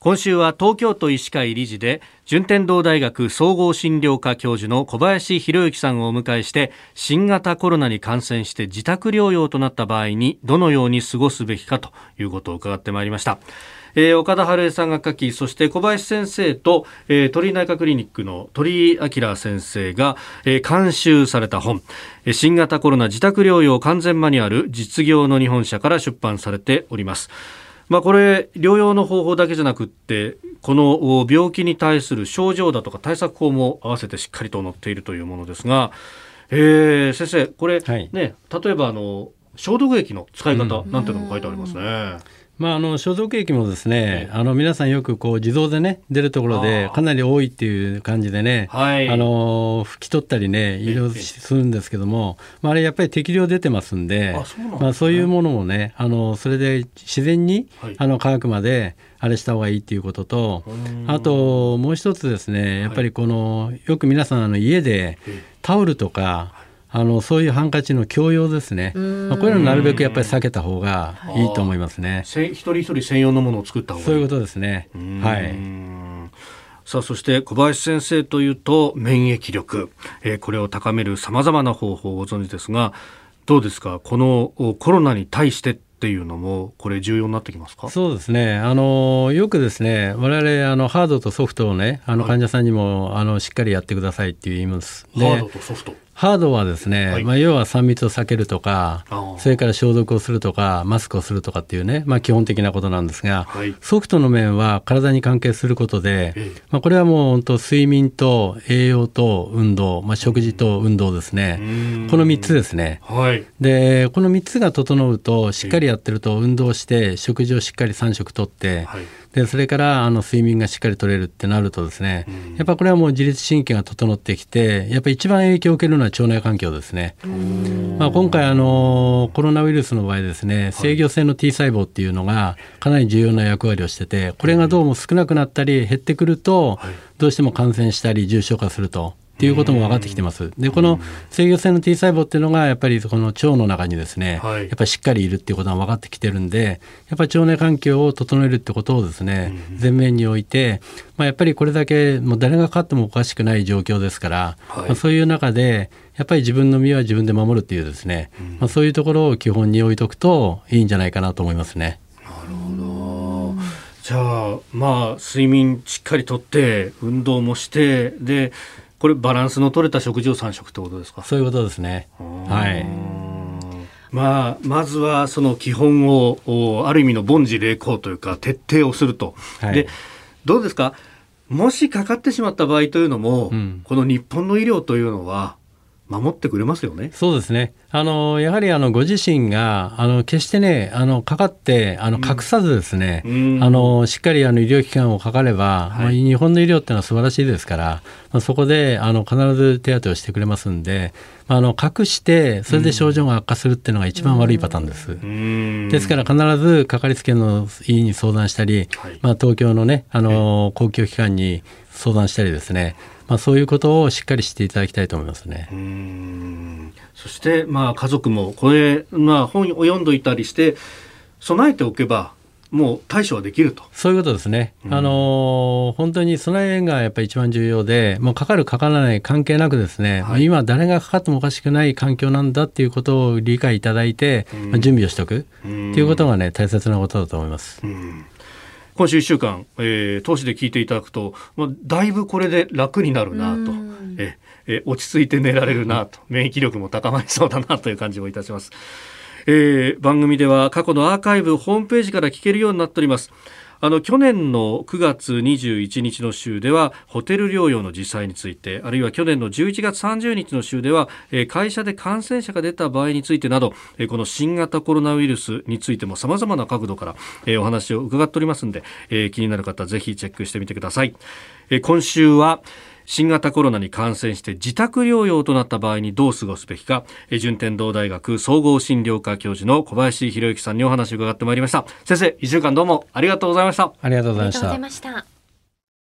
今週は東京都医師会理事で順天堂大学総合診療科教授の小林博之さんをお迎えして新型コロナに感染して自宅療養となった場合にどのように過ごすべきかということを伺ってまいりました。えー、岡田春江さんが書きそして小林先生と、えー、鳥居内科クリニックの鳥居明先生が、えー、監修された本新型コロナ自宅療養完全マニュアル実業の日本社から出版されております。まあ、これ療養の方法だけじゃなくってこの病気に対する症状だとか対策法も合わせてしっかりと載っているというものですが、えー、先生これ、はい、ね例えばあの消毒液の使い方なんていうのも書いてありますね。うんまあ、あの消毒液もですね、あの皆さんよくこう自動でね出るところでかなり多いっていう感じでね、はい、あの拭き取ったりね医療するんですけども、まあ、あれやっぱり適量出てますんで、そう、ね、まあ、そういうものもねあのそれで自然に、はい、あの科学まであれした方がいいっていうことと、あともう一つですねやっぱりこのよく皆さんあの家でタオルとかあのそういうハンカチの共用ですね、まあ、こういうのなるべくやっぱり避けた方がい。いと思いますね。一人一人専用のものを作った方がそういうことですね。はい。さあそして小林先生というと免疫力、えー、これを高めるさまざまな方法をご存知ですがどうですか？このコロナに対してっていうのもこれ重要になってきますか？そうですね。あのよくですね我々あのハードとソフトをねあの患者さんにも、はい、あのしっかりやってくださいって言います。ハードとソフトハードはですね、はい、まあ、要は3密を避けるとか、それから消毒をするとか、マスクをするとかっていうね、まあ、基本的なことなんですが、はい、ソフトの面は体に関係することで、ええ、まあ、これはもう本当、睡眠と栄養と運動、まあ、食事と運動ですね、この3つですね、はい、で、この3つが整うと、しっかりやってると、運動して、食事をしっかり3食とって、はいでそれからあの睡眠がしっかり取れるってなるとですね、うん、やっぱこれはもう自律神経が整ってきてやっぱり一番影響を受けるのは腸内環境ですね。まあ、今回あのコロナウイルスの場合ですね制御性の T 細胞っていうのがかなり重要な役割をしててこれがどうも少なくなったり減ってくるとどうしても感染したり重症化すると。っていうことも分かってきてます。で、この制御性の T 細胞っていうのが、やっぱりこの腸の中にですね、はい、やっぱりしっかりいるっていうことが分かってきてるんで、やっぱり腸内環境を整えるってことをですね、前面に置いて、まあ、やっぱりこれだけもう誰がかかってもおかしくない状況ですから、はい、まあ、そういう中で、やっぱり自分の身は自分で守るっていうですね、うん、まあ、そういうところを基本に置いとくといいんじゃないかなと思いますね。なるほど。じゃあまあ睡眠しっかりとって運動もしてでこれバランスの取れた食事を3食ってことですか？そういうことですね。はい。まあ、まずはその基本をある意味の凡事励行というか徹底をすると、はい、でどうですか？もしかかってしまった場合というのも、うん、この日本の医療というのは守ってくれますよね。そうですね。あのやはりあのご自身があの決してねあのかかってあの隠さずですね、うん、あのしっかりあの医療機関をかかれば、はい、日本の医療っていうのは素晴らしいですから、まあ、そこであの必ず手当てをしてくれますんで、あの隠してそれで症状が悪化するっていうのが一番悪いパターンです。うん、ですから必ずかかりつけの医院に相談したり、はい、まあ東京のねあの公共機関に相談したりですね。まあ、そういうことをしっかりしていただきたいと思いますね。そして、まあ、家族もこれ、まあ、本を読んどいたりして備えておけばもう対処はできると。そういうことですね、うん、あの本当に備えがやっぱり一番重要で、もうかかる、かからない関係なく、ですね、はい、今、誰がかかってもおかしくない環境なんだっていうことを理解いただいて、うん、まあ、準備をしておくっていうことがね、大切なことだと思います。うん今週1週間、えー、投資で聞いていただくと、まあ、だいぶこれで楽になるなと、ええ落ち着いて寝られるなと、免疫力も高まりそうだなという感じもいたします。えー、番組では過去のアーカイブホームページから聞けるようになっております。あの去年の9月21日の週ではホテル療養の実際についてあるいは去年の11月30日の週では会社で感染者が出た場合についてなどこの新型コロナウイルスについても様々な角度からお話を伺っておりますので気になる方ぜひチェックしてみてください。今週は新型コロナに感染して自宅療養となった場合にどう過ごすべきか順天堂大学総合診療科教授の小林博之さんにお話を伺ってまいりました。先生1週間どうもありがとうございました。ありがとうございました